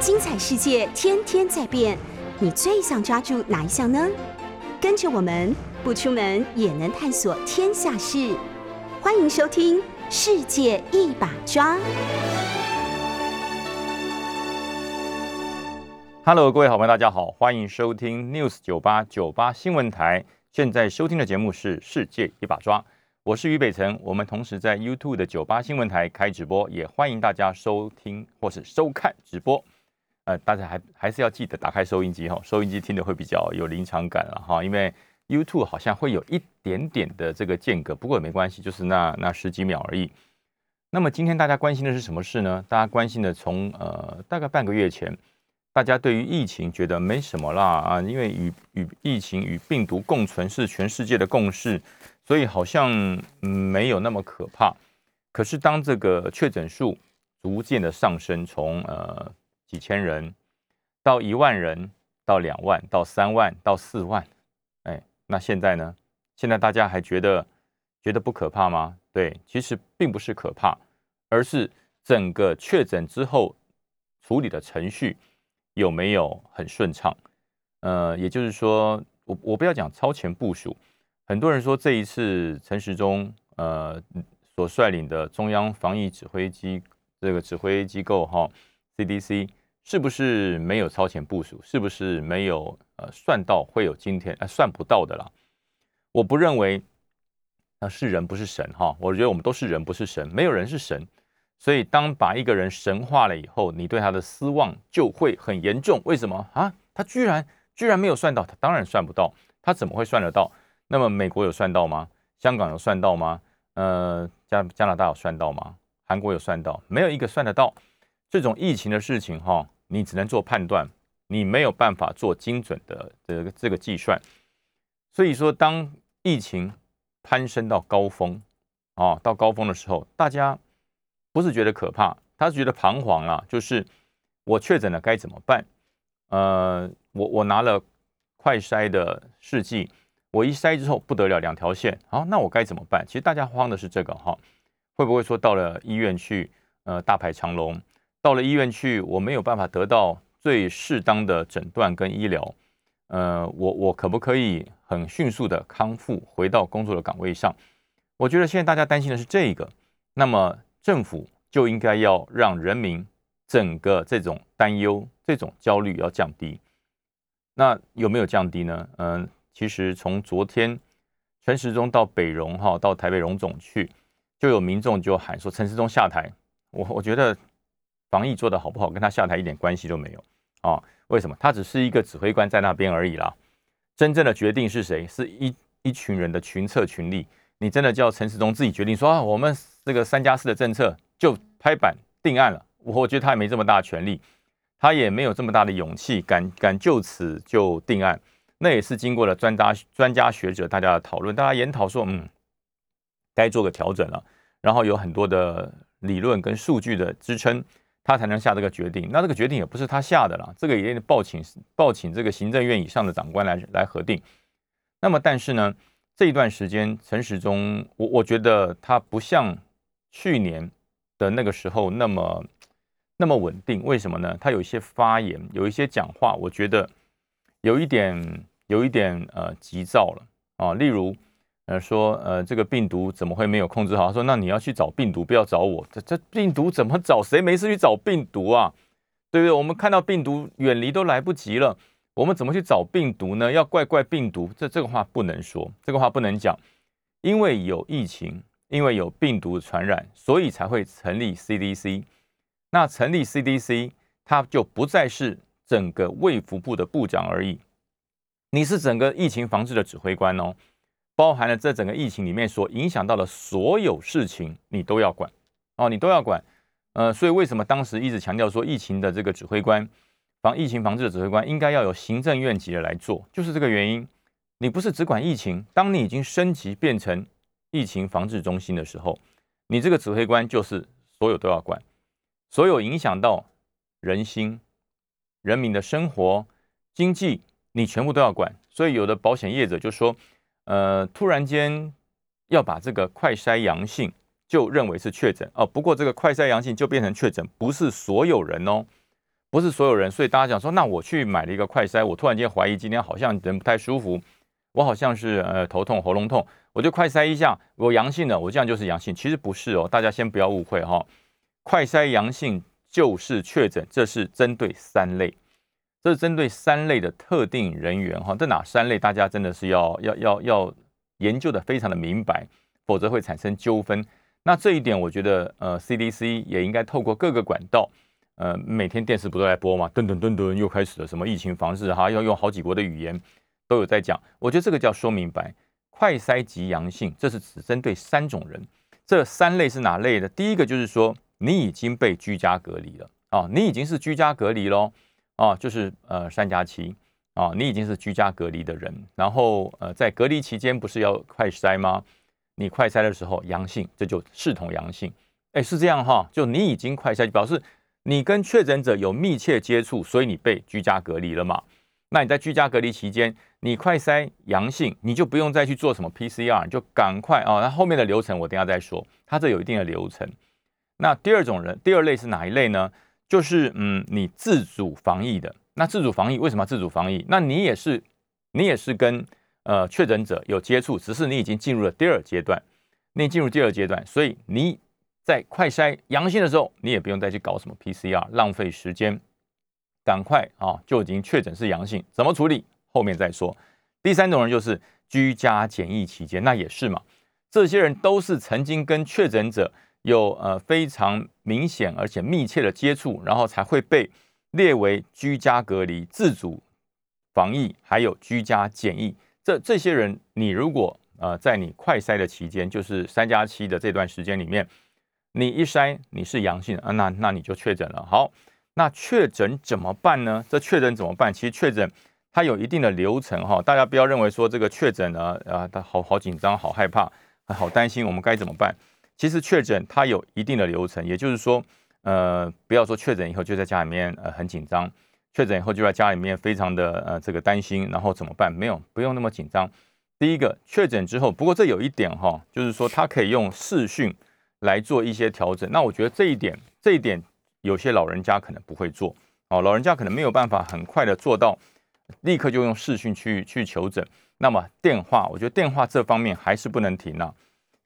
精彩世界天天在变，你最想抓住哪一项呢？跟着我们不出门也能探索天下事，欢迎收听《世界一把抓》。Hello，各位好朋友，大家好，欢迎收听 News 九八九八新闻台。现在收听的节目是《世界一把抓》，我是于北辰。我们同时在 YouTube 的九八新闻台开直播，也欢迎大家收听或是收看直播。呃，大家还还是要记得打开收音机哈，收音机听的会比较有临场感了哈，因为 YouTube 好像会有一点点的这个间隔，不过也没关系，就是那那十几秒而已。那么今天大家关心的是什么事呢？大家关心的从呃大概半个月前。大家对于疫情觉得没什么啦啊，因为与与疫情与病毒共存是全世界的共识，所以好像没有那么可怕。可是当这个确诊数逐渐的上升，从呃几千人到一万人，到两万，到三万，到四万，哎，那现在呢？现在大家还觉得觉得不可怕吗？对，其实并不是可怕，而是整个确诊之后处理的程序。有没有很顺畅？呃，也就是说，我我不要讲超前部署。很多人说这一次陈时中呃所率领的中央防疫指挥机这个指挥机构哈 CDC 是不是没有超前部署？是不是没有呃算到会有今天？呃，算不到的啦。我不认为那是人不是神哈。我觉得我们都是人不是神，没有人是神。所以，当把一个人神化了以后，你对他的失望就会很严重。为什么啊？他居然居然没有算到，他当然算不到，他怎么会算得到？那么美国有算到吗？香港有算到吗？呃，加加拿大有算到吗？韩国有算到？没有一个算得到。这种疫情的事情哈，你只能做判断，你没有办法做精准的这个这个计算。所以说，当疫情攀升到高峰啊，到高峰的时候，大家。不是觉得可怕，他是觉得彷徨啊。就是我确诊了该怎么办？呃，我我拿了快筛的试剂，我一筛之后不得了，两条线。好，那我该怎么办？其实大家慌的是这个哈，会不会说到了医院去，呃，大排长龙？到了医院去，我没有办法得到最适当的诊断跟医疗。呃，我我可不可以很迅速的康复，回到工作的岗位上？我觉得现在大家担心的是这个。那么。政府就应该要让人民整个这种担忧、这种焦虑要降低。那有没有降低呢？嗯，其实从昨天陈时中到北荣哈，到台北荣总去，就有民众就喊说陈时中下台。我我觉得防疫做得好不好，跟他下台一点关系都没有啊。为什么？他只是一个指挥官在那边而已啦。真正的决定是谁？是一一群人的群策群力。你真的叫陈时中自己决定说啊，我们这个三加四的政策就拍板定案了？我觉得他也没这么大权力，他也没有这么大的勇气，敢敢就此就定案。那也是经过了专家专家学者大家的讨论，大家研讨说，嗯，该做个调整了。然后有很多的理论跟数据的支撑，他才能下这个决定。那这个决定也不是他下的啦，这个也得报请报请这个行政院以上的长官来来核定。那么但是呢？这一段时间，陈时中，我我觉得他不像去年的那个时候那么那么稳定。为什么呢？他有一些发言，有一些讲话，我觉得有一点有一点呃急躁了啊。例如呃说呃这个病毒怎么会没有控制好？他说那你要去找病毒，不要找我。这这病毒怎么找？谁没事去找病毒啊？对不对？我们看到病毒远离都来不及了。我们怎么去找病毒呢？要怪怪病毒，这这个话不能说，这个话不能讲，因为有疫情，因为有病毒传染，所以才会成立 CDC。那成立 CDC，它就不再是整个卫福部的部长而已，你是整个疫情防治的指挥官哦，包含了这整个疫情里面所影响到的所有事情，你都要管哦，你都要管。呃，所以为什么当时一直强调说疫情的这个指挥官？防疫情防治的指挥官应该要有行政院级的来做，就是这个原因。你不是只管疫情，当你已经升级变成疫情防治中心的时候，你这个指挥官就是所有都要管，所有影响到人心、人民的生活、经济，你全部都要管。所以有的保险业者就说，呃，突然间要把这个快筛阳性就认为是确诊哦，不过这个快筛阳性就变成确诊，不是所有人哦。不是所有人，所以大家讲说，那我去买了一个快筛，我突然间怀疑今天好像人不太舒服，我好像是呃头痛、喉咙痛，我就快筛一下，我阳性了，我这样就是阳性，其实不是哦，大家先不要误会哈，快筛阳性就是确诊，这是针对三类，这是针对三类的特定人员哈，这哪三类？大家真的是要要要要研究的非常的明白，否则会产生纠纷。那这一点，我觉得呃，CDC 也应该透过各个管道，呃，每天电视不都在播嘛？噔噔噔噔，又开始了什么疫情防治哈，要用好几国的语言都有在讲。我觉得这个叫说明白，快筛及阳性，这是只针对三种人。这三类是哪类的？第一个就是说，你已经被居家隔离了啊，你已经是居家隔离喽啊，就是呃三加七啊，你已经是居家隔离的人，然后呃在隔离期间不是要快筛吗？你快筛的时候阳性，这就视同阳性。哎，是这样哈，就你已经快筛，表示你跟确诊者有密切接触，所以你被居家隔离了嘛？那你在居家隔离期间，你快筛阳性，你就不用再去做什么 PCR，就赶快啊。那后面的流程我等下再说，它这有一定的流程。那第二种人，第二类是哪一类呢？就是嗯，你自主防疫的。那自主防疫为什么自主防疫？那你也是，你也是跟。呃，确诊者有接触，只是你已经进入了第二阶段，你进入第二阶段，所以你在快筛阳性的时候，你也不用再去搞什么 PCR，浪费时间，赶快啊就已经确诊是阳性，怎么处理？后面再说。第三种人就是居家检疫期间，那也是嘛，这些人都是曾经跟确诊者有呃非常明显而且密切的接触，然后才会被列为居家隔离、自主防疫，还有居家检疫。这这些人，你如果呃在你快筛的期间，就是三加七的这段时间里面，你一筛你是阳性啊，那那你就确诊了。好，那确诊怎么办呢？这确诊怎么办？其实确诊它有一定的流程哈，大家不要认为说这个确诊呢，啊，他好好紧张、好害怕、好担心，我们该怎么办？其实确诊它有一定的流程，也就是说，呃，不要说确诊以后就在家里面呃很紧张。确诊以后就在家里面非常的呃这个担心，然后怎么办？没有，不用那么紧张。第一个确诊之后，不过这有一点哈，就是说他可以用视讯来做一些调整。那我觉得这一点，这一点有些老人家可能不会做哦，老人家可能没有办法很快的做到，立刻就用视讯去去求诊。那么电话，我觉得电话这方面还是不能停啊，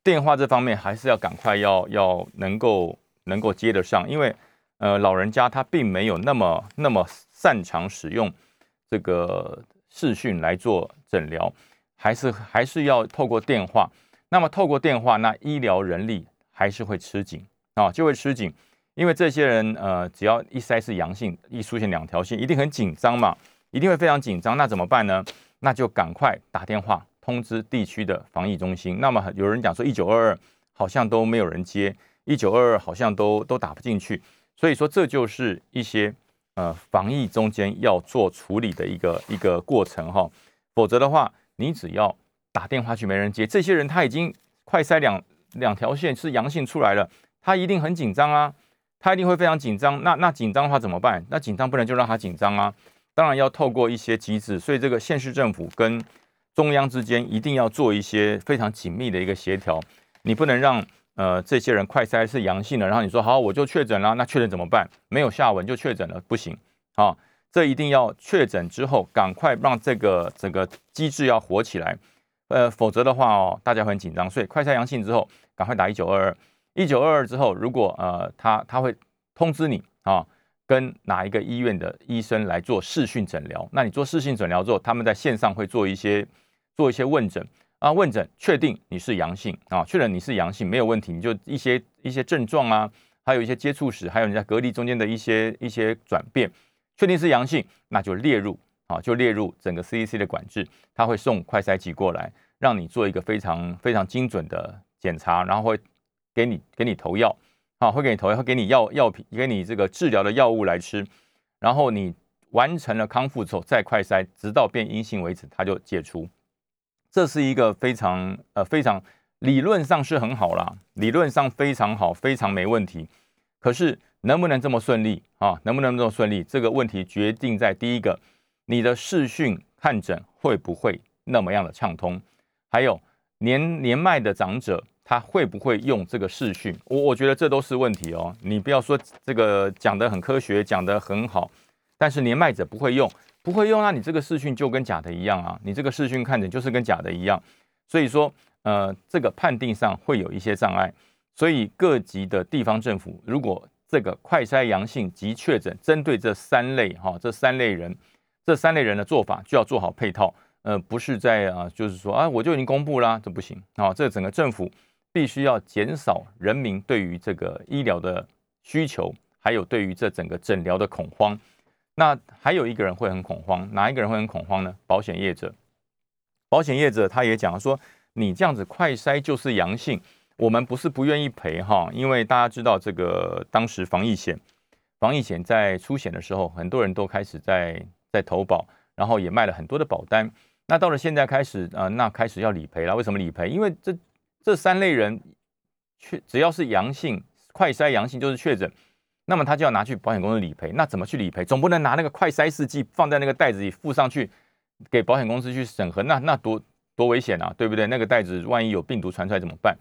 电话这方面还是要赶快要要能够能够接得上，因为呃老人家他并没有那么那么。擅长使用这个视讯来做诊疗，还是还是要透过电话？那么透过电话，那医疗人力还是会吃紧啊，就会吃紧，因为这些人呃，只要一筛是阳性，一出现两条线，一定很紧张嘛，一定会非常紧张。那怎么办呢？那就赶快打电话通知地区的防疫中心。那么有人讲说一九二二好像都没有人接，一九二二好像都都打不进去，所以说这就是一些。呃，防疫中间要做处理的一个一个过程哈，否则的话，你只要打电话去没人接，这些人他已经快筛两两条线是阳性出来了，他一定很紧张啊，他一定会非常紧张。那那紧张的话怎么办？那紧张不能就让他紧张啊，当然要透过一些机制，所以这个县市政府跟中央之间一定要做一些非常紧密的一个协调，你不能让。呃，这些人快筛是阳性的，然后你说好，我就确诊了，那确诊怎么办？没有下文就确诊了，不行啊！这一定要确诊之后，赶快让这个整个机制要活起来，呃，否则的话哦，大家会很紧张。所以快筛阳性之后，赶快打一九二二，一九二二之后，如果呃他他会通知你啊，跟哪一个医院的医生来做视讯诊疗，那你做视讯诊疗之后，他们在线上会做一些做一些问诊。啊，问诊确定你是阳性啊，确认你是阳性没有问题，你就一些一些症状啊，还有一些接触史，还有你在隔离中间的一些一些转变，确定是阳性，那就列入啊，就列入整个 CDC 的管制，他会送快筛剂过来，让你做一个非常非常精准的检查，然后会给你给你投药啊，会给你投药，会给你药药品，给你这个治疗的药物来吃，然后你完成了康复之后再快筛，直到变阴性为止，他就解除。这是一个非常呃非常理论上是很好啦，理论上非常好，非常没问题。可是能不能这么顺利啊？能不能这么顺利？这个问题决定在第一个，你的视讯看诊会不会那么样的畅通？还有年年迈的长者，他会不会用这个视讯？我我觉得这都是问题哦。你不要说这个讲得很科学，讲得很好，但是年迈者不会用，不会用，那你这个视讯就跟假的一样啊！你这个视讯看着就是跟假的一样。所以说，呃，这个判定上会有一些障碍。所以各级的地方政府，如果这个快筛阳性及确诊，针对这三类哈，这三类人，这三类人的做法就要做好配套。呃，不是在啊，就是说啊，我就已经公布啦，这不行啊！这整个政府必须要减少人民对于这个医疗的需求，还有对于这整个诊疗的恐慌。那还有一个人会很恐慌，哪一个人会很恐慌呢？保险业者。保险业者他也讲说，你这样子快筛就是阳性，我们不是不愿意赔哈，因为大家知道这个当时防疫险，防疫险在出险的时候，很多人都开始在在投保，然后也卖了很多的保单。那到了现在开始，呃，那开始要理赔了。为什么理赔？因为这这三类人确只要是阳性，快筛阳性就是确诊，那么他就要拿去保险公司理赔。那怎么去理赔？总不能拿那个快筛试剂放在那个袋子里附上去给保险公司去审核，那那多多危险啊，对不对？那个袋子万一有病毒传出来怎么办？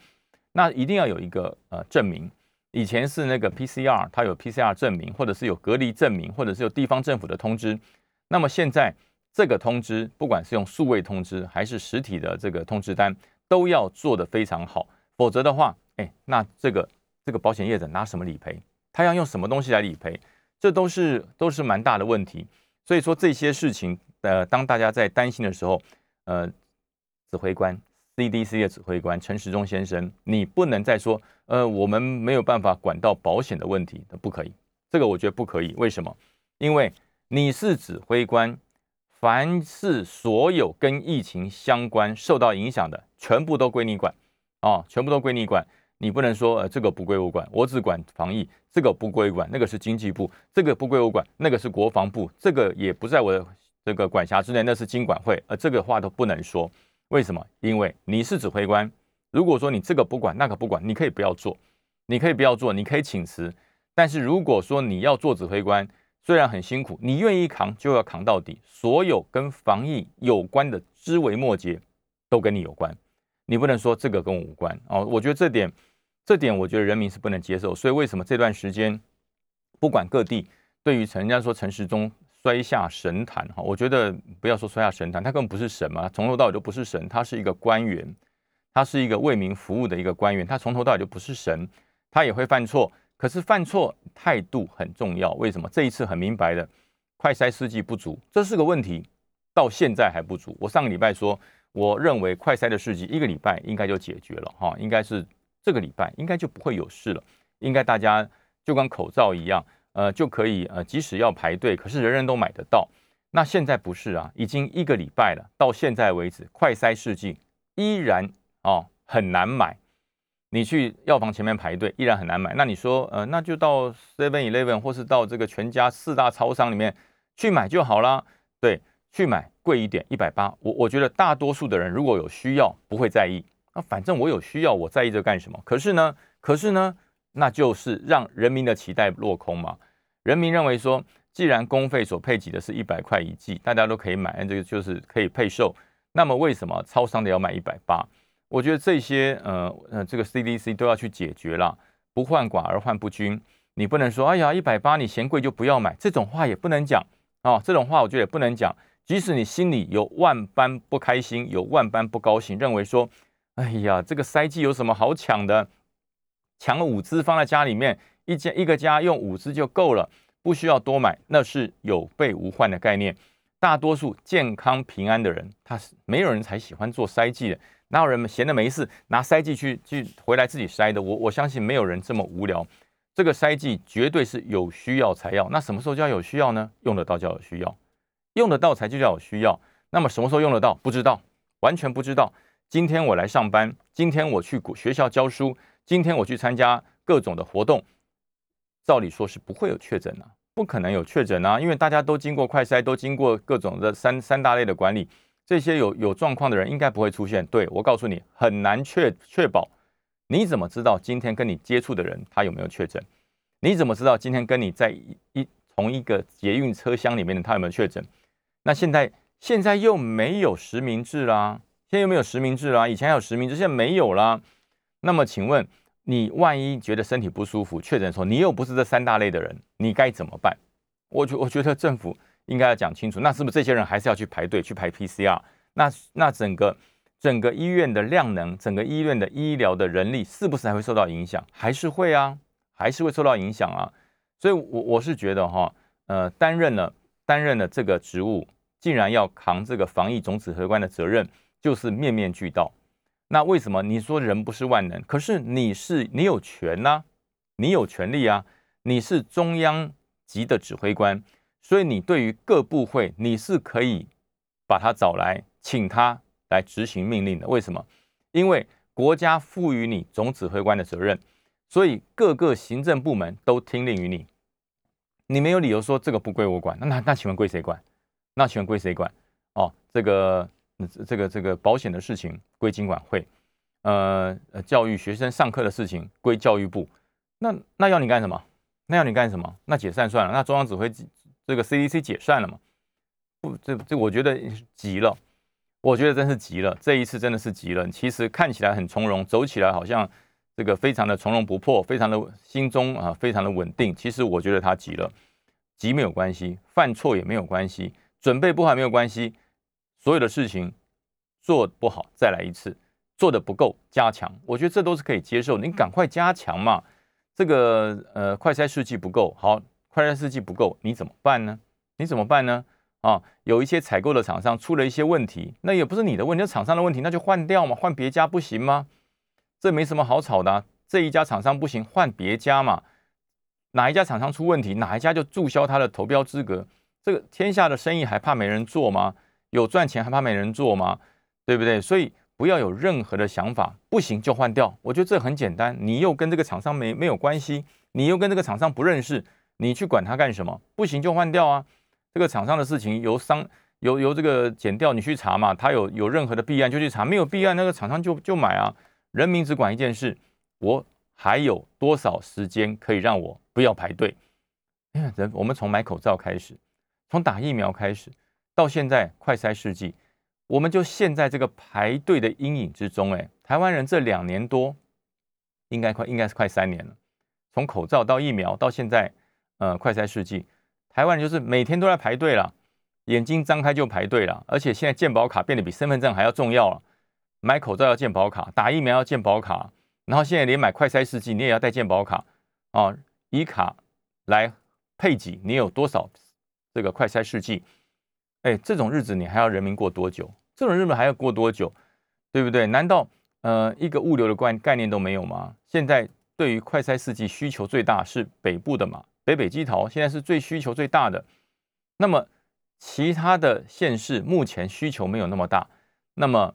那一定要有一个呃证明。以前是那个 PCR，它有 PCR 证明，或者是有隔离证明，或者是有地方政府的通知。那么现在。这个通知，不管是用数位通知还是实体的这个通知单，都要做得非常好，否则的话，哎，那这个这个保险业者拿什么理赔？他要用什么东西来理赔？这都是都是蛮大的问题。所以说这些事情，呃，当大家在担心的时候，呃，指挥官 CDC 的指挥官陈时中先生，你不能再说，呃，我们没有办法管到保险的问题，不可以。这个我觉得不可以。为什么？因为你是指挥官。凡是所有跟疫情相关受到影响的，全部都归你管，啊，全部都归你管。你不能说，呃，这个不归我管，我只管防疫，这个不归管，那个是经济部，这个不归我管，那个是国防部，这个也不在我的这个管辖之内，那是经管会，呃，这个话都不能说。为什么？因为你是指挥官，如果说你这个不管，那个不管，你可以不要做，你可以不要做，你可以请辞。但是如果说你要做指挥官，虽然很辛苦，你愿意扛就要扛到底。所有跟防疫有关的枝微末节都跟你有关，你不能说这个跟我无关哦。我觉得这点，这点我觉得人民是不能接受。所以为什么这段时间不管各地对于陈人家说陈时中摔下神坛哈，我觉得不要说摔下神坛，他根本不是神嘛，从头到尾就不是神，他是一个官员，他是一个为民服务的一个官员，他从头到尾就不是神，他也会犯错。可是犯错态度很重要，为什么？这一次很明白的，快筛试剂不足，这是个问题，到现在还不足。我上个礼拜说，我认为快筛的试剂一个礼拜应该就解决了，哈，应该是这个礼拜应该就不会有事了，应该大家就跟口罩一样，呃，就可以呃，即使要排队，可是人人都买得到。那现在不是啊，已经一个礼拜了，到现在为止，快筛试剂依然哦很难买。你去药房前面排队依然很难买，那你说，呃，那就到 Seven Eleven 或是到这个全家四大超商里面去买就好啦。对，去买贵一点，一百八。我我觉得大多数的人如果有需要，不会在意。那反正我有需要，我在意这干什么？可是呢，可是呢，那就是让人民的期待落空嘛。人民认为说，既然公费所配给的是一百块一剂，大家都可以买，这个就是可以配售。那么为什么超商的要卖一百八？我觉得这些呃呃，这个 CDC 都要去解决了，不患寡而患不均。你不能说，哎呀，一百八你嫌贵就不要买，这种话也不能讲啊。这种话我觉得也不能讲。即使你心里有万般不开心，有万般不高兴，认为说，哎呀，这个塞剂有什么好抢的？抢五支放在家里面，一家一个家用五支就够了，不需要多买，那是有备无患的概念。大多数健康平安的人，他是没有人才喜欢做塞剂的。哪有人闲的没事拿筛剂去去回来自己筛的？我我相信没有人这么无聊。这个筛剂绝对是有需要才要。那什么时候叫有需要呢？用得到叫有需要，用得到才就叫有需要。那么什么时候用得到？不知道，完全不知道。今天我来上班，今天我去学校教书，今天我去参加各种的活动，照理说是不会有确诊啊，不可能有确诊啊，因为大家都经过快筛，都经过各种的三三大类的管理。这些有有状况的人应该不会出现。对我告诉你，很难确确保。你怎么知道今天跟你接触的人他有没有确诊？你怎么知道今天跟你在一同一个捷运车厢里面的他有没有确诊？那现在现在又没有实名制啦，现在又没有实名制啦。以前还有实名制，现在没有啦。那么请问你万一觉得身体不舒服，确诊说你又不是这三大类的人，你该怎么办？我觉我觉得政府应该要讲清楚，那是不是这些人还是要去排队去排 PCR？那那整个整个医院的量能，整个医院的医疗的人力，是不是还会受到影响？还是会啊，还是会受到影响啊。所以，我我是觉得哈，呃，担任了担任了这个职务，竟然要扛这个防疫总指挥官的责任，就是面面俱到。那为什么你说人不是万能？可是你是你有权呐，你有权利啊，你是中央级的指挥官，所以你对于各部会，你是可以把他找来。请他来执行命令的，为什么？因为国家赋予你总指挥官的责任，所以各个行政部门都听令于你。你没有理由说这个不归我管，那那那请问归谁管？那请问归谁管？哦，这个这个这个保险的事情归经管会，呃呃，教育学生上课的事情归教育部。那那要你干什么？那要你干什么？那解散算了，那中央指挥这个 CDC 解散了嘛？不，这这我觉得急了。我觉得真是急了，这一次真的是急了。其实看起来很从容，走起来好像这个非常的从容不迫，非常的心中啊非常的稳定。其实我觉得他急了，急没有关系，犯错也没有关系，准备不好没有关系。所有的事情做不好再来一次，做的不够加强，我觉得这都是可以接受。你赶快加强嘛，这个呃快筛试剂不够好，快筛试剂不够，你怎么办呢？你怎么办呢？啊，有一些采购的厂商出了一些问题，那也不是你的问题，是厂商的问题，那就换掉嘛，换别家不行吗？这没什么好吵的，这一家厂商不行，换别家嘛。哪一家厂商出问题，哪一家就注销他的投标资格。这个天下的生意还怕没人做吗？有赚钱还怕没人做吗？对不对？所以不要有任何的想法，不行就换掉。我觉得这很简单，你又跟这个厂商没没有关系，你又跟这个厂商不认识，你去管他干什么？不行就换掉啊。这个厂商的事情由商由由这个减掉，你去查嘛。他有有任何的弊案就去查，没有弊案那个厂商就就买啊。人民只管一件事，我还有多少时间可以让我不要排队？人我们从买口罩开始，从打疫苗开始，到现在快筛试剂，我们就陷在这个排队的阴影之中。哎，台湾人这两年多，应该快应该是快三年了，从口罩到疫苗到现在，呃，快筛试剂。台湾人就是每天都在排队了，眼睛张开就排队了，而且现在健保卡变得比身份证还要重要了。买口罩要健保卡，打疫苗要健保卡，然后现在连买快筛试剂你也要带健保卡啊，以卡来配给，你有多少这个快筛试剂？哎，这种日子你还要人民过多久？这种日子还要过多久？对不对？难道呃一个物流的概概念都没有吗？现在对于快筛试剂需求最大是北部的嘛？北北基桃现在是最需求最大的，那么其他的县市目前需求没有那么大，那么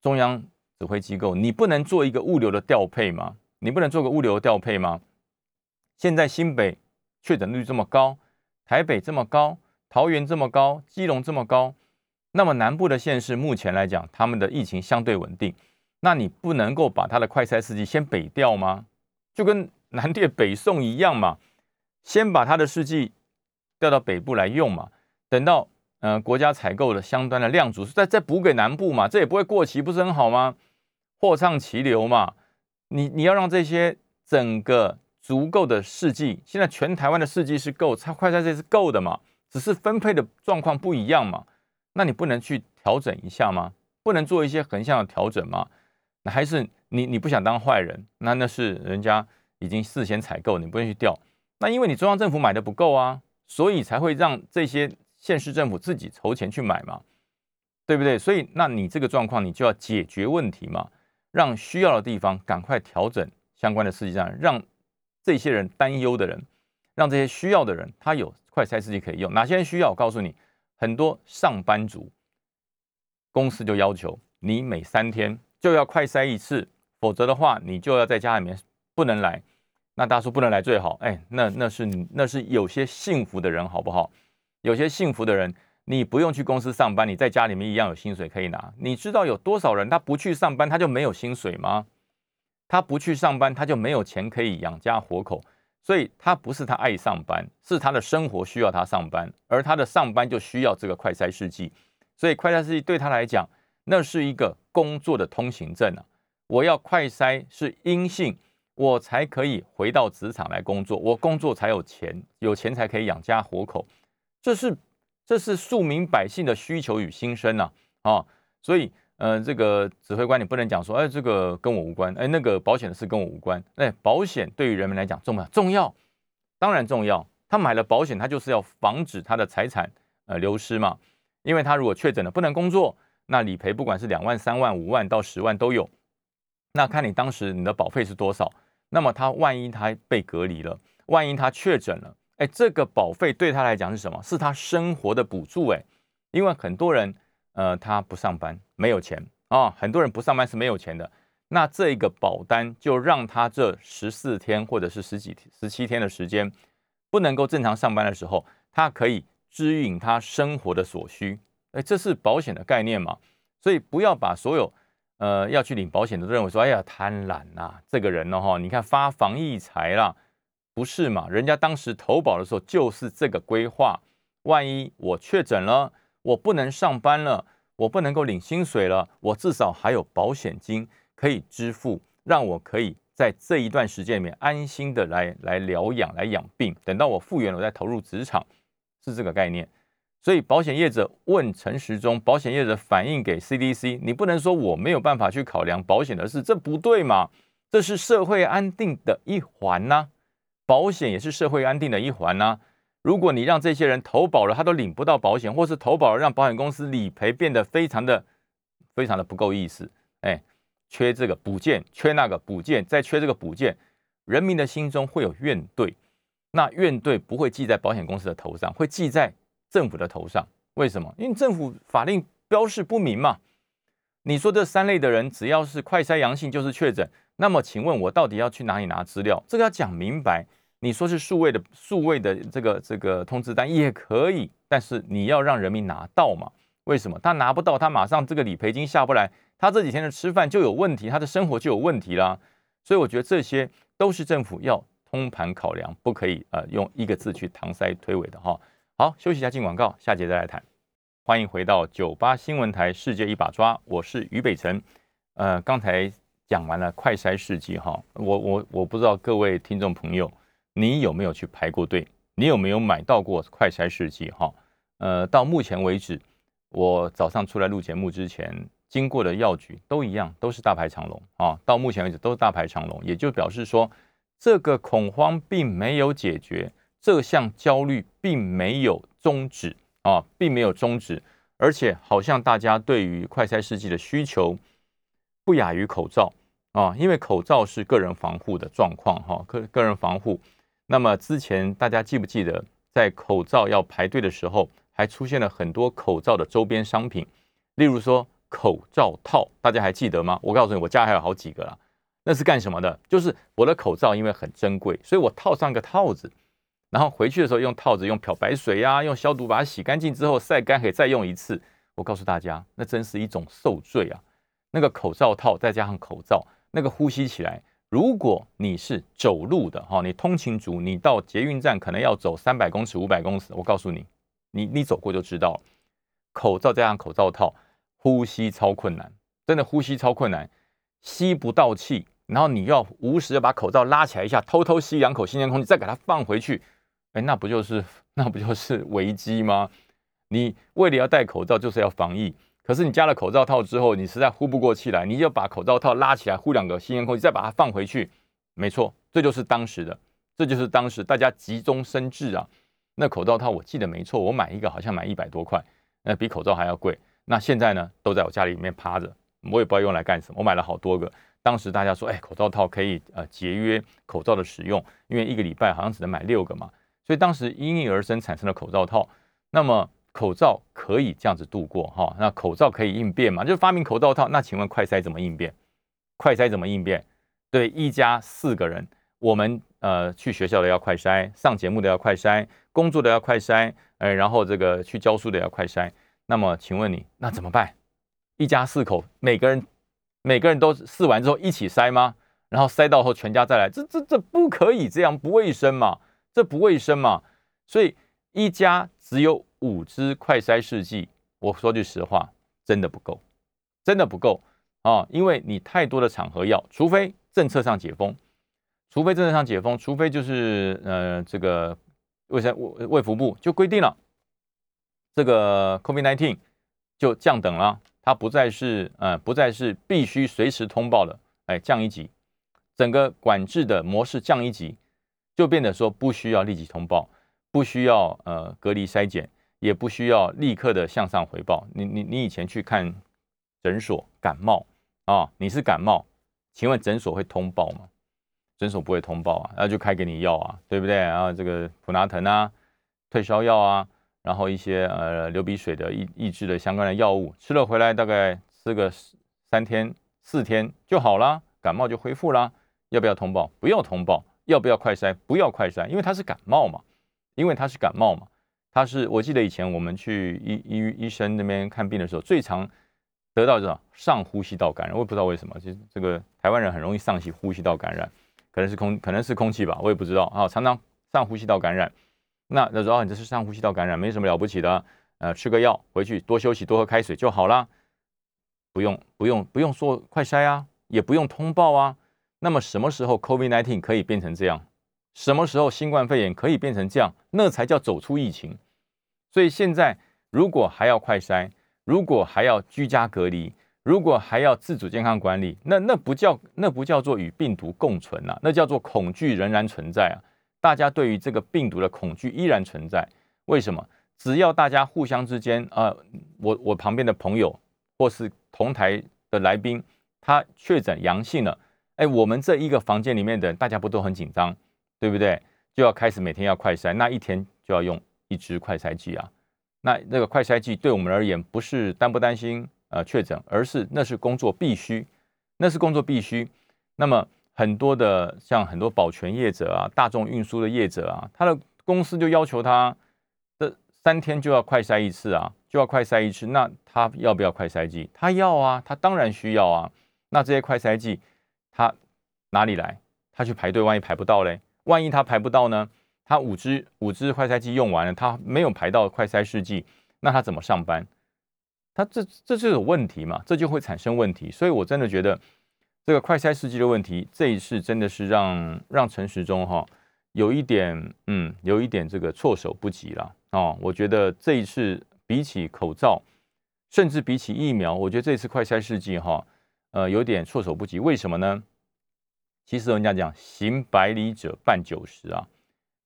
中央指挥机构你不能做一个物流的调配吗？你不能做个物流调配吗？现在新北确诊率这么高，台北这么高，桃园这么高，基隆这么高，那么南部的县市目前来讲，他们的疫情相对稳定，那你不能够把它的快筛试剂先北调吗？就跟南电北送一样嘛。先把他的试剂调到北部来用嘛，等到呃国家采购的相关的量足，再再补给南部嘛，这也不会过期，不是很好吗？货畅其流嘛。你你要让这些整个足够的试剂，现在全台湾的试剂是够，它快在这是够的嘛，只是分配的状况不一样嘛。那你不能去调整一下吗？不能做一些横向的调整吗？那还是你你不想当坏人？那那是人家已经事先采购，你不愿意去调。那因为你中央政府买的不够啊，所以才会让这些县市政府自己筹钱去买嘛，对不对？所以那你这个状况，你就要解决问题嘛，让需要的地方赶快调整相关的试剂站，让这些人担忧的人，让这些需要的人，他有快筛试剂可以用。哪些人需要？我告诉你，很多上班族，公司就要求你每三天就要快筛一次，否则的话，你就要在家里面不能来。那大叔不能来最好，哎，那那是那是有些幸福的人，好不好？有些幸福的人，你不用去公司上班，你在家里面一样有薪水可以拿。你知道有多少人他不去上班，他就没有薪水吗？他不去上班，他就没有钱可以养家活口。所以他不是他爱上班，是他的生活需要他上班，而他的上班就需要这个快筛试剂。所以快筛试剂对他来讲，那是一个工作的通行证啊。我要快筛是阴性，我才可以回到职场来工作，我工作才有钱，有钱才可以养家活口，这是这是庶民百姓的需求与心声呐啊！所以，呃，这个指挥官你不能讲说，哎，这个跟我无关，哎，那个保险的事跟我无关，哎，保险对于人们来讲重不重要？当然重要。他买了保险，他就是要防止他的财产呃流失嘛，因为他如果确诊了不能工作，那理赔不管是两万、三万、五万到十万都有，那看你当时你的保费是多少。那么他万一他被隔离了，万一他确诊了，哎，这个保费对他来讲是什么？是他生活的补助哎，因为很多人呃他不上班没有钱啊，很多人不上班是没有钱的，那这个保单就让他这十四天或者是十几天十七天的时间。不能够正常上班的时候，他可以支引他生活的所需，哎，这是保险的概念嘛？所以不要把所有呃要去领保险的都认为说，哎呀贪婪呐，这个人呢哈，你看发防疫财啦，不是嘛？人家当时投保的时候就是这个规划，万一我确诊了，我不能上班了，我不能够领薪水了，我至少还有保险金可以支付，让我可以。在这一段时间里面，安心的来来疗养、来养病，等到我复原了，我再投入职场，是这个概念。所以保险业者问陈时中，保险业者反映给 CDC，你不能说我没有办法去考量保险的事，这不对嘛？这是社会安定的一环呐，保险也是社会安定的一环呐。如果你让这些人投保了，他都领不到保险，或是投保了让保险公司理赔变得非常的、非常的不够意思，哎。缺这个补件，缺那个补件，再缺这个补件，人民的心中会有怨怼。那怨怼不会记在保险公司的头上，会记在政府的头上。为什么？因为政府法令标示不明嘛。你说这三类的人，只要是快筛阳性就是确诊。那么，请问我到底要去哪里拿资料？这个要讲明白。你说是数位的数位的这个这个通知单也可以，但是你要让人民拿到嘛？为什么？他拿不到，他马上这个理赔金下不来。他这几天的吃饭就有问题，他的生活就有问题啦，所以我觉得这些都是政府要通盘考量，不可以呃用一个字去搪塞推诿的哈。好，休息一下进广告，下节再来谈。欢迎回到九八新闻台《世界一把抓》，我是于北辰。呃，刚才讲完了快筛试剂哈，我我我不知道各位听众朋友，你有没有去排过队？你有没有买到过快筛试剂哈？呃，到目前为止，我早上出来录节目之前。经过的药局都一样，都是大排长龙啊！到目前为止都是大排长龙，也就表示说，这个恐慌并没有解决，这项焦虑并没有终止啊，并没有终止，而且好像大家对于快筛试剂的需求不亚于口罩啊，因为口罩是个人防护的状况哈，个个人防护。那么之前大家记不记得，在口罩要排队的时候，还出现了很多口罩的周边商品，例如说。口罩套，大家还记得吗？我告诉你，我家还有好几个啦。那是干什么的？就是我的口罩因为很珍贵，所以我套上个套子，然后回去的时候用套子用漂白水呀，用消毒把它洗干净之后晒干，可以再用一次。我告诉大家，那真是一种受罪啊！那个口罩套再加上口罩，那个呼吸起来，如果你是走路的哈，你通勤族，你到捷运站可能要走三百公尺、五百公尺。我告诉你，你你走过就知道，口罩加上口罩套。呼吸超困难，真的呼吸超困难，吸不到气，然后你要无时的把口罩拉起来一下，偷偷吸两口新鲜空气，再给它放回去，哎，那不就是那不就是危机吗？你为了要戴口罩，就是要防疫，可是你加了口罩套之后，你实在呼不过气来，你就把口罩套拉起来，呼两个新鲜空气，再把它放回去，没错，这就是当时的，这就是当时大家急中生智啊。那口罩套我记得没错，我买一个好像买一百多块，那比口罩还要贵。那现在呢，都在我家里面趴着，我也不知道用来干什么。我买了好多个，当时大家说，哎，口罩套可以呃节约口罩的使用，因为一个礼拜好像只能买六个嘛，所以当时因应而生产生了口罩套。那么口罩可以这样子度过哈，那口罩可以应变嘛？就是发明口罩套。那请问快筛怎么应变？快筛怎么应变？对，一家四个人，我们呃去学校的要快筛，上节目的要快筛，工作的要快筛，哎，然后这个去教书的要快筛。那么，请问你那怎么办？一家四口，每个人每个人都试完之后一起塞吗？然后塞到后全家再来，这这这不可以这样，不卫生嘛？这不卫生嘛？所以一家只有五支快筛试剂，我说句实话，真的不够，真的不够。啊，因为你太多的场合要，除非政策上解封，除非政策上解封，除非就是呃这个卫生卫卫福部就规定了，这个 COVID-19 就降等了，它不再是呃不再是必须随时通报的，哎降一级，整个管制的模式降一级，就变得说不需要立即通报，不需要呃隔离筛检，也不需要立刻的向上回报。你你你以前去看诊所感冒。啊，你是感冒，请问诊所会通报吗？诊所不会通报啊，那就开给你药啊，对不对？然后这个普拿疼啊，退烧药啊，然后一些呃流鼻水的抑抑制的相关的药物，吃了回来大概吃个三天四天就好了，感冒就恢复啦。要不要通报？不要通报。要不要快筛？不要快筛，因为他是感冒嘛，因为他是感冒嘛，他是我记得以前我们去医医医生那边看病的时候，最常。得到这种上呼吸道感染，我也不知道为什么，其实这个台湾人很容易上呼呼吸道感染，可能是空可能是空气吧，我也不知道啊，常常上呼吸道感染。那那时候你这是上呼吸道感染，没什么了不起的，呃，吃个药回去多休息多喝开水就好了，不用不用不用做快筛啊，也不用通报啊。那么什么时候 COVID-19 可以变成这样？什么时候新冠肺炎可以变成这样？那才叫走出疫情。所以现在如果还要快筛。如果还要居家隔离，如果还要自主健康管理，那那不叫那不叫做与病毒共存啊，那叫做恐惧仍然存在啊！大家对于这个病毒的恐惧依然存在。为什么？只要大家互相之间啊，我我旁边的朋友或是同台的来宾，他确诊阳性了，哎，我们这一个房间里面的，大家不都很紧张，对不对？就要开始每天要快筛，那一天就要用一支快筛剂啊。那那个快筛剂对我们而言不是担不担心呃确诊，而是那是工作必须，那是工作必须。那么很多的像很多保全业者啊、大众运输的业者啊，他的公司就要求他这三天就要快筛一次啊，就要快筛一次。那他要不要快筛剂？他要啊，他当然需要啊。那这些快筛剂他哪里来？他去排队，万一排不到嘞？万一他排不到呢？他五支五支快筛剂用完了，他没有排到快筛试剂，那他怎么上班？他这这就有问题嘛？这就会产生问题。所以我真的觉得这个快筛试剂的问题，这一次真的是让让陈时中哈有一点嗯有一点这个措手不及了哦。我觉得这一次比起口罩，甚至比起疫苗，我觉得这次快筛试剂哈呃有点措手不及。为什么呢？其实人家讲行百里者半九十啊。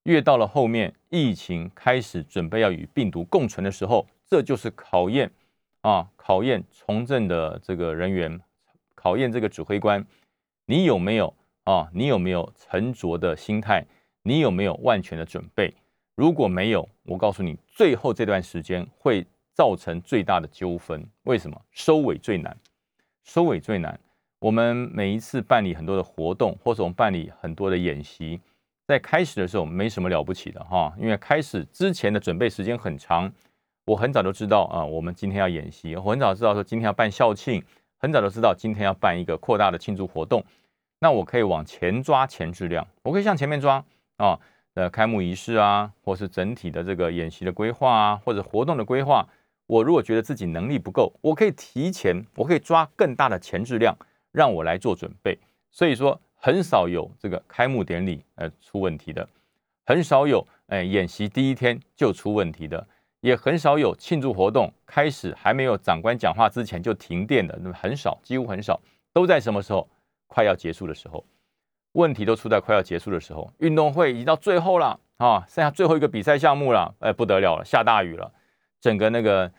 越到了后面，疫情开始准备要与病毒共存的时候，这就是考验啊，考验从政的这个人员，考验这个指挥官，你有没有啊？你有没有沉着的心态？你有没有万全的准备？如果没有，我告诉你，最后这段时间会造成最大的纠纷。为什么？收尾最难，收尾最难。我们每一次办理很多的活动，或者我们办理很多的演习。在开始的时候没什么了不起的哈，因为开始之前的准备时间很长，我很早就知道啊，我们今天要演习，我很早知道说今天要办校庆，很早就知道今天要办一个扩大的庆祝活动，那我可以往前抓前质量，我可以向前面抓啊，呃，开幕仪式啊，或是整体的这个演习的规划啊，或者活动的规划，我如果觉得自己能力不够，我可以提前，我可以抓更大的前质量，让我来做准备，所以说。很少有这个开幕典礼呃出问题的，很少有哎演习第一天就出问题的，也很少有庆祝活动开始还没有长官讲话之前就停电的，那么很少，几乎很少，都在什么时候快要结束的时候，问题都出在快要结束的时候。运动会已经到最后了啊，剩下最后一个比赛项目了，哎不得了了，下大雨了，整个那个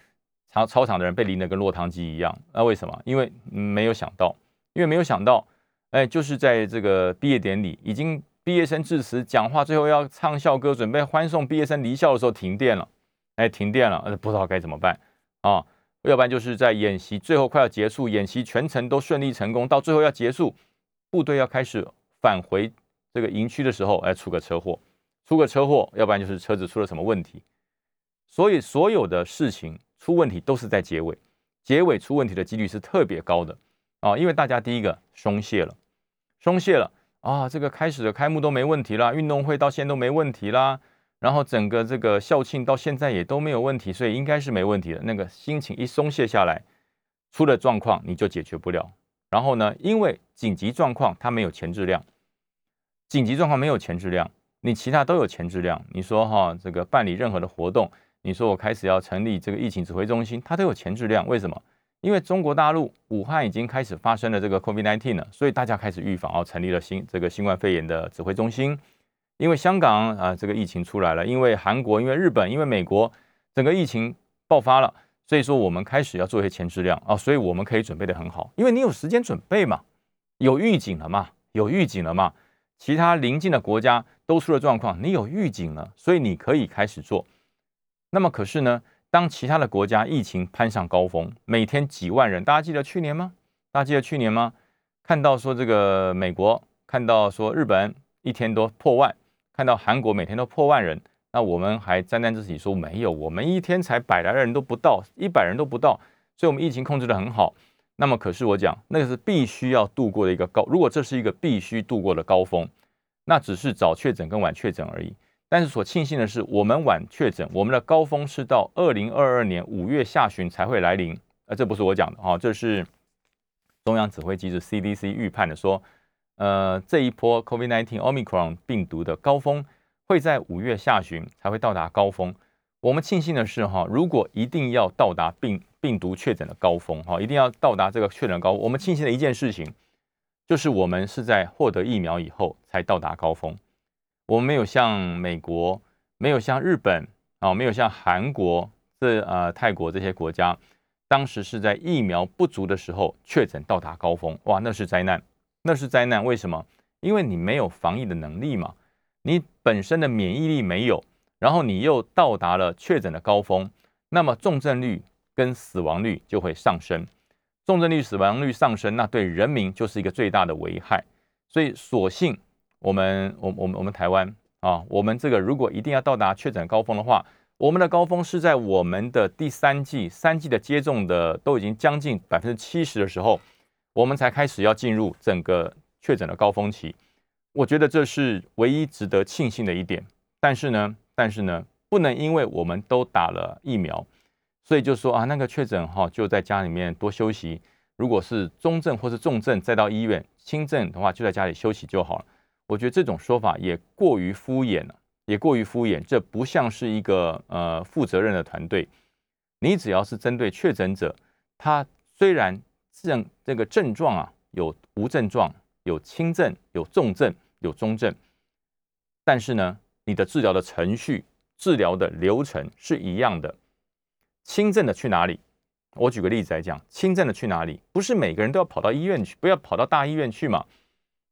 操操场的人被淋得跟落汤鸡一样。那为什么？因为没有想到，因为没有想到。哎，就是在这个毕业典礼，已经毕业生致辞讲话，最后要唱校歌，准备欢送毕业生离校的时候，停电了。哎，停电了，不知道该怎么办啊？要不然就是在演习最后快要结束，演习全程都顺利成功，到最后要结束，部队要开始返回这个营区的时候，哎，出个车祸，出个车祸，要不然就是车子出了什么问题。所以所有的事情出问题都是在结尾，结尾出问题的几率是特别高的啊，因为大家第一个松懈了。松懈了啊！这个开始的开幕都没问题啦，运动会到现在都没问题啦，然后整个这个校庆到现在也都没有问题，所以应该是没问题的。那个心情一松懈下来，出了状况你就解决不了，然后呢，因为紧急状况它没有前置量，紧急状况没有前置量，你其他都有前置量。你说哈，这个办理任何的活动，你说我开始要成立这个疫情指挥中心，它都有前置量。为什么？因为中国大陆武汉已经开始发生了这个 COVID-19 了，所以大家开始预防，哦，成立了新这个新冠肺炎的指挥中心。因为香港啊，这个疫情出来了，因为韩国、因为日本、因为美国，整个疫情爆发了，所以说我们开始要做一些前置量啊，所以我们可以准备的很好，因为你有时间准备嘛，有预警了嘛，有预警了嘛，其他邻近的国家都出了状况，你有预警了，所以你可以开始做。那么可是呢？当其他的国家疫情攀上高峰，每天几万人，大家记得去年吗？大家记得去年吗？看到说这个美国，看到说日本一天都破万，看到韩国每天都破万人，那我们还沾沾自喜说没有，我们一天才百来人都不到，一百人都不到，所以我们疫情控制的很好。那么可是我讲，那个是必须要度过的一个高，如果这是一个必须度过的高峰，那只是早确诊跟晚确诊而已。但是所庆幸的是，我们晚确诊，我们的高峰是到二零二二年五月下旬才会来临。呃，这不是我讲的哈，这是中央指挥机制 CDC 预判的，说，呃，这一波 COVID-19 Omicron 病毒的高峰会在五月下旬才会到达高峰。我们庆幸的是哈，如果一定要到达病病毒确诊的高峰哈，一定要到达这个确诊高，我们庆幸的一件事情就是我们是在获得疫苗以后才到达高峰。我们没有像美国，没有像日本啊，没有像韩国这呃泰国这些国家，当时是在疫苗不足的时候确诊到达高峰，哇，那是灾难，那是灾难。为什么？因为你没有防疫的能力嘛，你本身的免疫力没有，然后你又到达了确诊的高峰，那么重症率跟死亡率就会上升，重症率、死亡率上升，那对人民就是一个最大的危害。所以，索性。我们我我们我们台湾啊，我们这个如果一定要到达确诊高峰的话，我们的高峰是在我们的第三季，三季的接种的都已经将近百分之七十的时候，我们才开始要进入整个确诊的高峰期。我觉得这是唯一值得庆幸的一点。但是呢，但是呢，不能因为我们都打了疫苗，所以就说啊，那个确诊哈就在家里面多休息。如果是中症或是重症再到医院，轻症的话就在家里休息就好了。我觉得这种说法也过于敷衍了，也过于敷衍。这不像是一个呃负责任的团队。你只要是针对确诊者，他虽然症这个症状啊有无症状、有轻症、有重症、有中症，但是呢，你的治疗的程序、治疗的流程是一样的。轻症的去哪里？我举个例子来讲，轻症的去哪里？不是每个人都要跑到医院去，不要跑到大医院去嘛。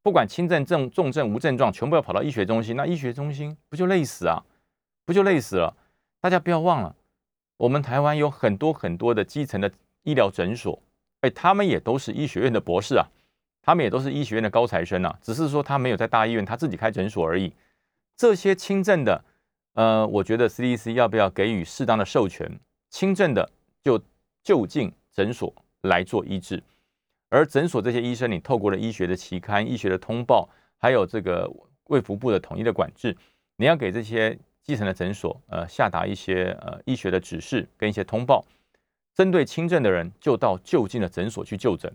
不管轻症、重重症、无症状，全部要跑到医学中心，那医学中心不就累死啊？不就累死了？大家不要忘了，我们台湾有很多很多的基层的医疗诊所，哎，他们也都是医学院的博士啊，他们也都是医学院的高材生啊，只是说他没有在大医院他自己开诊所而已。这些轻症的，呃，我觉得 CDC 要不要给予适当的授权？轻症的就就近诊所来做医治。而诊所这些医生，你透过了医学的期刊、医学的通报，还有这个卫福部的统一的管制，你要给这些基层的诊所，呃，下达一些呃医学的指示跟一些通报，针对轻症的人，就到就近的诊所去就诊。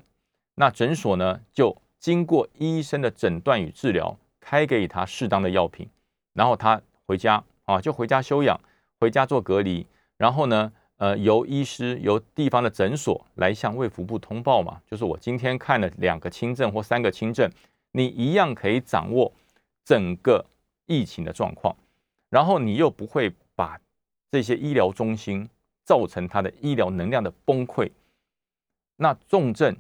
那诊所呢，就经过医生的诊断与治疗，开给他适当的药品，然后他回家啊，就回家休养，回家做隔离，然后呢。呃，由医师由地方的诊所来向卫福部通报嘛，就是我今天看了两个轻症或三个轻症，你一样可以掌握整个疫情的状况，然后你又不会把这些医疗中心造成它的医疗能量的崩溃。那重症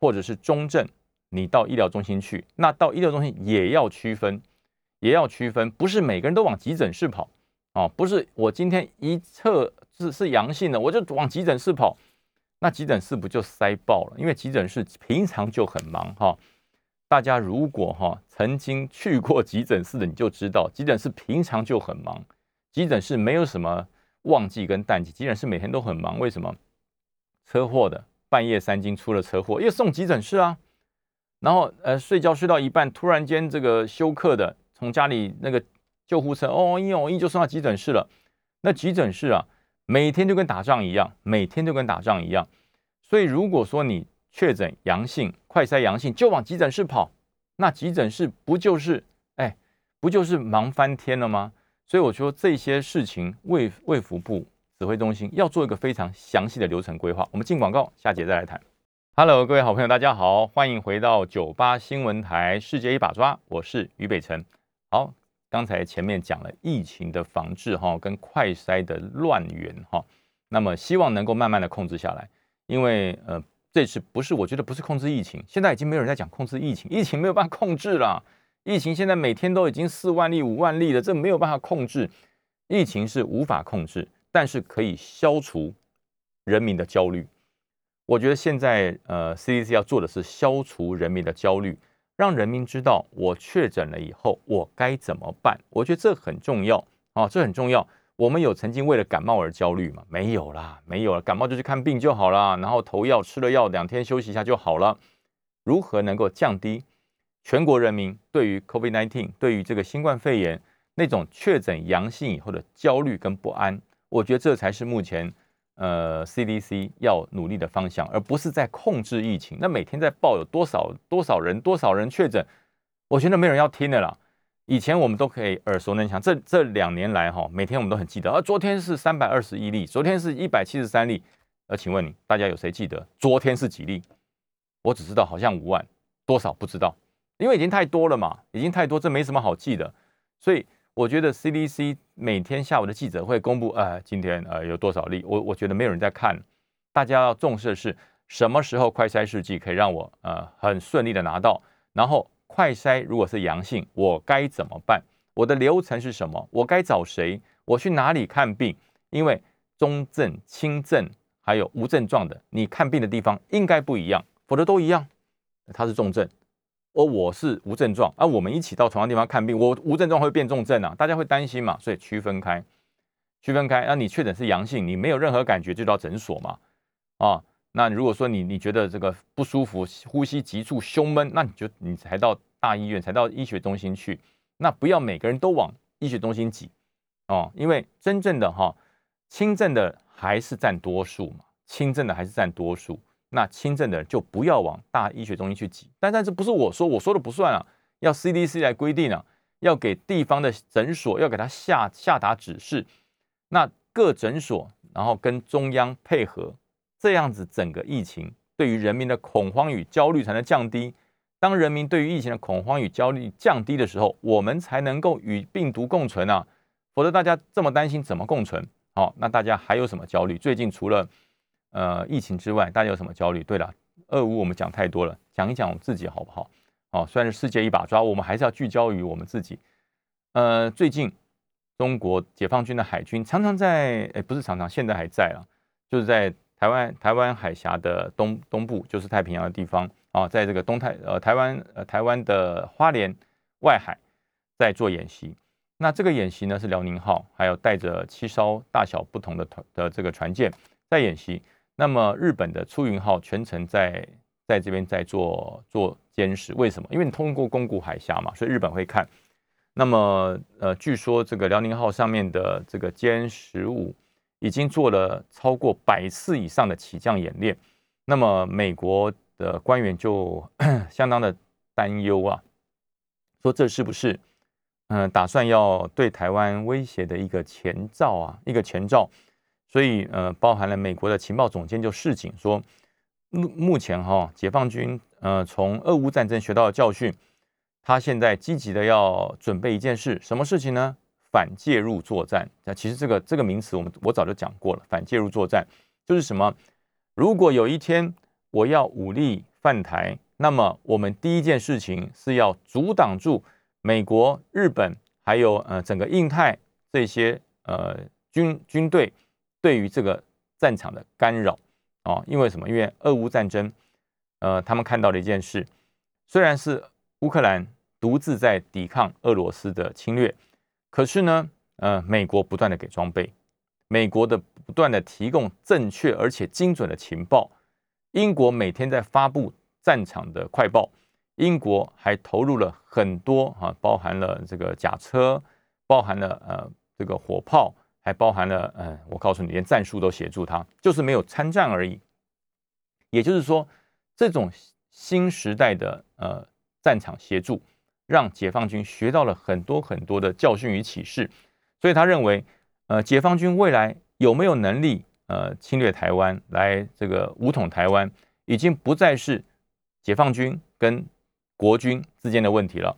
或者是中症，你到医疗中心去，那到医疗中心也要区分，也要区分，不是每个人都往急诊室跑哦，不是我今天一测。是是阳性的，我就往急诊室跑，那急诊室不就塞爆了？因为急诊室平常就很忙哈。大家如果哈曾经去过急诊室的，你就知道急诊室平常就很忙。急诊室没有什么旺季跟淡季，急诊室每天都很忙。为什么？车祸的半夜三更出了车祸，要送急诊室啊。然后呃睡觉睡到一半，突然间这个休克的从家里那个救护车哦一哦一就送到急诊室了。那急诊室啊。每天就跟打仗一样，每天就跟打仗一样。所以，如果说你确诊阳性、快筛阳性就往急诊室跑，那急诊室不就是哎，不就是忙翻天了吗？所以我说这些事情，卫卫福部指挥中心要做一个非常详细的流程规划。我们进广告，下节再来谈。Hello，各位好朋友，大家好，欢迎回到九八新闻台《世界一把抓》，我是于北辰。好，刚才前面讲了疫情的防治哈，跟快筛的乱源哈，那么希望能够慢慢的控制下来，因为呃。这次不是，我觉得不是控制疫情，现在已经没有人在讲控制疫情，疫情没有办法控制了。疫情现在每天都已经四万例、五万例了，这没有办法控制。疫情是无法控制，但是可以消除人民的焦虑。我觉得现在呃，CDC 要做的是消除人民的焦虑，让人民知道我确诊了以后我该怎么办。我觉得这很重要啊，这很重要。我们有曾经为了感冒而焦虑吗？没有啦，没有了。感冒就去看病就好了，然后投药，吃了药，两天休息一下就好了。如何能够降低全国人民对于 COVID-19、对于这个新冠肺炎那种确诊阳性以后的焦虑跟不安？我觉得这才是目前呃 CDC 要努力的方向，而不是在控制疫情。那每天在报有多少多少人多少人确诊，我觉得没人要听的啦。以前我们都可以耳熟能详，这这两年来哈，每天我们都很记得。而昨天是三百二十一例，昨天是一百七十三例。呃，请问你，大家有谁记得昨天是几例？我只知道好像五万，多少不知道，因为已经太多了嘛，已经太多，这没什么好记的。所以我觉得 CDC 每天下午的记者会公布，呃，今天呃有多少例？我我觉得没有人在看，大家要重视的是什么时候快筛试剂可以让我呃很顺利的拿到，然后。快筛如果是阳性，我该怎么办？我的流程是什么？我该找谁？我去哪里看病？因为中症、轻症还有无症状的，你看病的地方应该不一样，否则都一样。他是重症，而我是无症状，啊我们一起到同样地方看病，我无症状会变重症啊，大家会担心嘛？所以区分开，区分开。那你确诊是阳性，你没有任何感觉，就到诊所嘛？啊？那如果说你你觉得这个不舒服，呼吸急促、胸闷，那你就你才到大医院，才到医学中心去。那不要每个人都往医学中心挤哦，因为真正的哈轻症的还是占多数嘛，轻症的还是占多数。那轻症的人就不要往大医学中心去挤。但但是不是我说，我说的不算啊，要 CDC 来规定啊，要给地方的诊所要给他下下达指示。那各诊所然后跟中央配合。这样子，整个疫情对于人民的恐慌与焦虑才能降低。当人民对于疫情的恐慌与焦虑降低的时候，我们才能够与病毒共存啊！否则大家这么担心，怎么共存？好，那大家还有什么焦虑？最近除了呃疫情之外，大家有什么焦虑？对了，俄乌我们讲太多了，讲一讲我们自己好不好？好，虽然是世界一把抓，我们还是要聚焦于我们自己。呃，最近中国解放军的海军常常在，哎，不是常常，现在还在啊，就是在。台湾台湾海峡的东东部就是太平洋的地方啊，在这个东太呃台湾呃台湾的花莲外海在做演习。那这个演习呢是辽宁号，还有带着七艘大小不同的团的这个船舰在演习。那么日本的出云号全程在在这边在做做监视。为什么？因为你通过宫古海峡嘛，所以日本会看。那么呃，据说这个辽宁号上面的这个歼十五。已经做了超过百次以上的起降演练，那么美国的官员就 相当的担忧啊，说这是不是嗯打算要对台湾威胁的一个前兆啊，一个前兆？所以呃，包含了美国的情报总监就示警说，目目前哈解放军呃从俄乌战争学到的教训，他现在积极的要准备一件事，什么事情呢？反介入作战，那其实这个这个名词，我们我早就讲过了。反介入作战就是什么？如果有一天我要武力犯台，那么我们第一件事情是要阻挡住美国、日本还有呃整个印太这些呃军军队对于这个战场的干扰啊。因为什么？因为俄乌战争，呃，他们看到了一件事，虽然是乌克兰独自在抵抗俄罗斯的侵略。可是呢，呃，美国不断的给装备，美国的不断的提供正确而且精准的情报，英国每天在发布战场的快报，英国还投入了很多啊，包含了这个甲车，包含了呃这个火炮，还包含了呃，我告诉你，连战术都协助他，就是没有参战而已。也就是说，这种新时代的呃战场协助，让解放军学到了很多很多的教训与启示，所以他认为，呃，解放军未来有没有能力呃侵略台湾，来这个武统台湾，已经不再是解放军跟国军之间的问题了，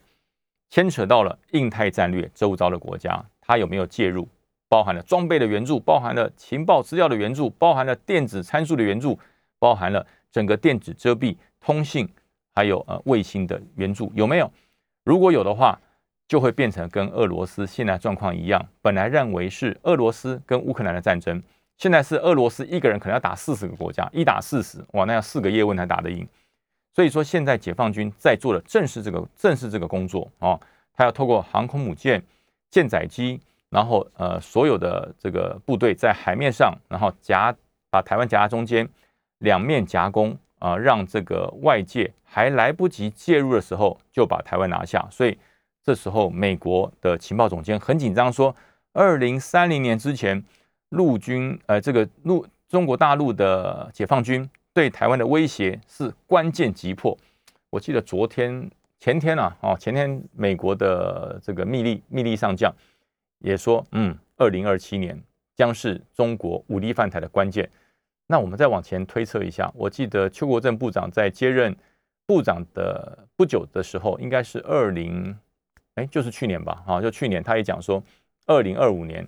牵扯到了印太战略周遭的国家，他有没有介入？包含了装备的援助，包含了情报资料的援助，包含了电子参数的援助，包含了整个电子遮蔽、通信，还有呃卫星的援助，有没有？如果有的话，就会变成跟俄罗斯现在状况一样。本来认为是俄罗斯跟乌克兰的战争，现在是俄罗斯一个人可能要打四十个国家，一打四十，哇，那要四个叶问才打得赢。所以说，现在解放军在做的正是这个，正是这个工作啊，他要透过航空母舰、舰载机。然后，呃，所有的这个部队在海面上，然后夹把台湾夹在中间，两面夹攻啊，让这个外界还来不及介入的时候，就把台湾拿下。所以这时候，美国的情报总监很紧张，说，二零三零年之前，陆军，呃，这个陆中国大陆的解放军对台湾的威胁是关键急迫。我记得昨天、前天啊，哦，前天美国的这个密利密利上将。也说，嗯，二零二七年将是中国武力犯台的关键。那我们再往前推测一下，我记得邱国正部长在接任部长的不久的时候，应该是二零，哎，就是去年吧，啊，就去年，他也讲说，二零二五年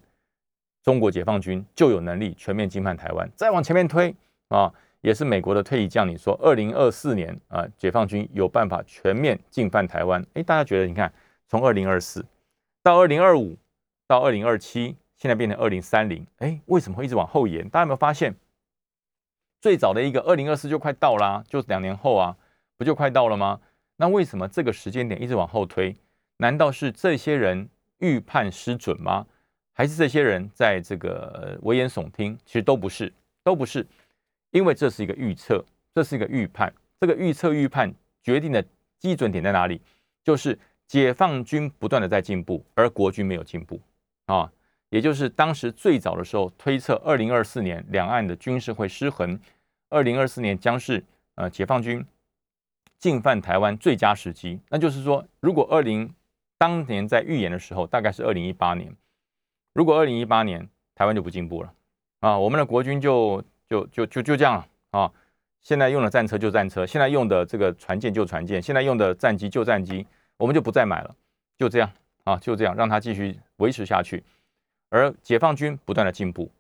中国解放军就有能力全面进犯台湾。再往前面推啊，也是美国的退役将领说，二零二四年啊，解放军有办法全面进犯台湾。哎，大家觉得，你看，从二零二四到二零二五。到二零二七，现在变成二零三零，哎，为什么会一直往后延？大家有没有发现，最早的一个二零二四就快到啦，就两年后啊，不就快到了吗？那为什么这个时间点一直往后推？难道是这些人预判失准吗？还是这些人在这个危言耸听？其实都不是，都不是，因为这是一个预测，这是一个预判。这个预测预判决定的基准点在哪里？就是解放军不断的在进步，而国军没有进步。啊，也就是当时最早的时候推测，二零二四年两岸的军事会失衡，二零二四年将是呃解放军进犯台湾最佳时机。那就是说，如果二零当年在预言的时候，大概是二零一八年，如果二零一八年台湾就不进步了啊，我们的国军就就就就就这样了啊。现在用的战车就战车，现在用的这个船舰就船舰，现在用的战机就战机，我们就不再买了，就这样。啊，就这样让它继续维持下去，而解放军不断的进步，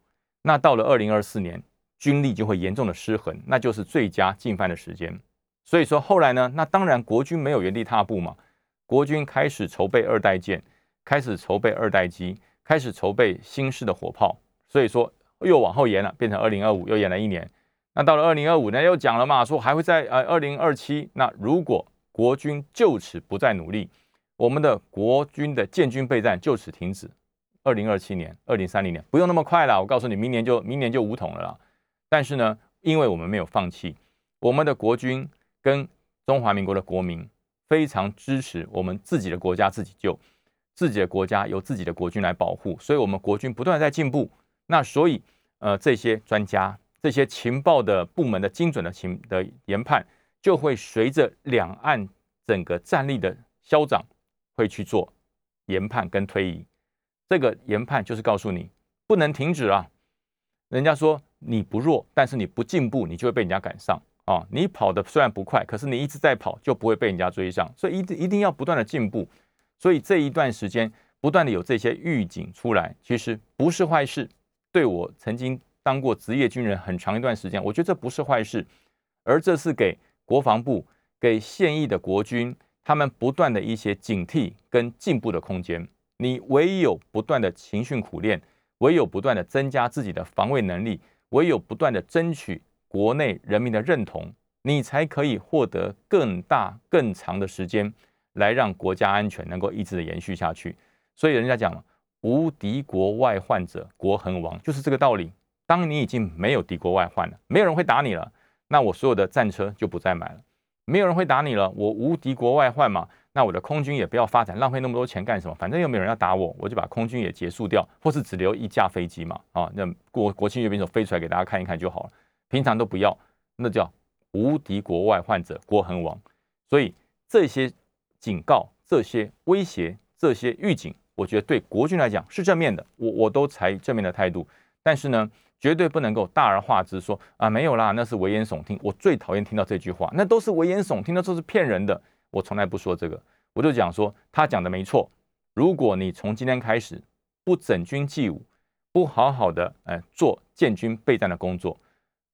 那到了二零二四年，军力就会严重的失衡，那就是最佳进犯的时间。所以说后来呢，那当然国军没有原地踏步嘛，国军开始筹备二代舰，开始筹备二代机，开始筹备新式的火炮，所以说又往后延了，变成二零二五，又延了一年。那到了二零二五呢，又讲了嘛，说还会在呃二零二七，那如果国军就此不再努力。我们的国军的建军备战就此停止，二零二七年、二零三零年不用那么快了。我告诉你，明年就明年就武统了啦。但是呢，因为我们没有放弃，我们的国军跟中华民国的国民非常支持我们自己的国家自己救，自己的国家由自己的国军来保护，所以我们国军不断在进步。那所以，呃，这些专家、这些情报的部门的精准的情的研判，就会随着两岸整个战力的消长。会去做研判跟推移，这个研判就是告诉你不能停止啊！人家说你不弱，但是你不进步，你就会被人家赶上啊！你跑的虽然不快，可是你一直在跑，就不会被人家追上。所以一定一定要不断的进步。所以这一段时间不断的有这些预警出来，其实不是坏事。对我曾经当过职业军人很长一段时间，我觉得这不是坏事，而这是给国防部、给现役的国军。他们不断的一些警惕跟进步的空间，你唯有不断的勤训苦练，唯有不断的增加自己的防卫能力，唯有不断的争取国内人民的认同，你才可以获得更大更长的时间，来让国家安全能够一直的延续下去。所以人家讲无敌国外患者国恒亡，就是这个道理。当你已经没有敌国外患了，没有人会打你了，那我所有的战车就不再买了。没有人会打你了，我无敌国外患嘛，那我的空军也不要发展，浪费那么多钱干什么？反正又没有人要打我，我就把空军也结束掉，或是只留一架飞机嘛，啊，那国国庆阅兵手飞出来给大家看一看就好了，平常都不要，那叫无敌国外患者国恒亡。所以这些警告、这些威胁、这些预警，我觉得对国军来讲是正面的，我我都采正面的态度。但是呢，绝对不能够大而化之，说啊没有啦，那是危言耸听。我最讨厌听到这句话，那都是危言耸听，那都是骗人的。我从来不说这个，我就讲说他讲的没错。如果你从今天开始不整军纪武，不好好的哎做建军备战的工作，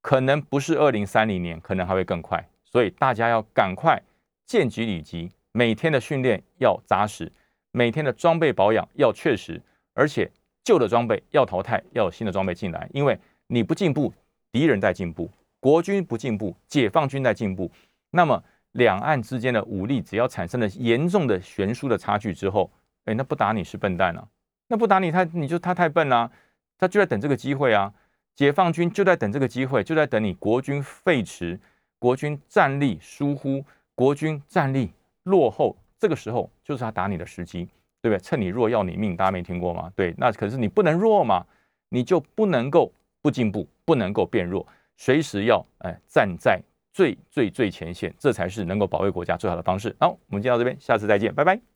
可能不是二零三零年，可能还会更快。所以大家要赶快。见机履急，每天的训练要扎实，每天的装备保养要确实，而且旧的装备要淘汰，要有新的装备进来。因为你不进步，敌人在进步；国军不进步，解放军在进步。那么两岸之间的武力只要产生了严重的悬殊的差距之后，哎，那不打你是笨蛋啊！那不打你，他你就他太笨啦，他就在等这个机会啊！解放军就在等这个机会，就在等你国军废弛，国军战力疏忽。国军战力落后，这个时候就是他打你的时机，对不对？趁你弱要你命，大家没听过吗？对，那可是你不能弱嘛，你就不能够不进步，不能够变弱，随时要哎站在最最最前线，这才是能够保卫国家最好的方式。好，我们今天到这边，下次再见，拜拜。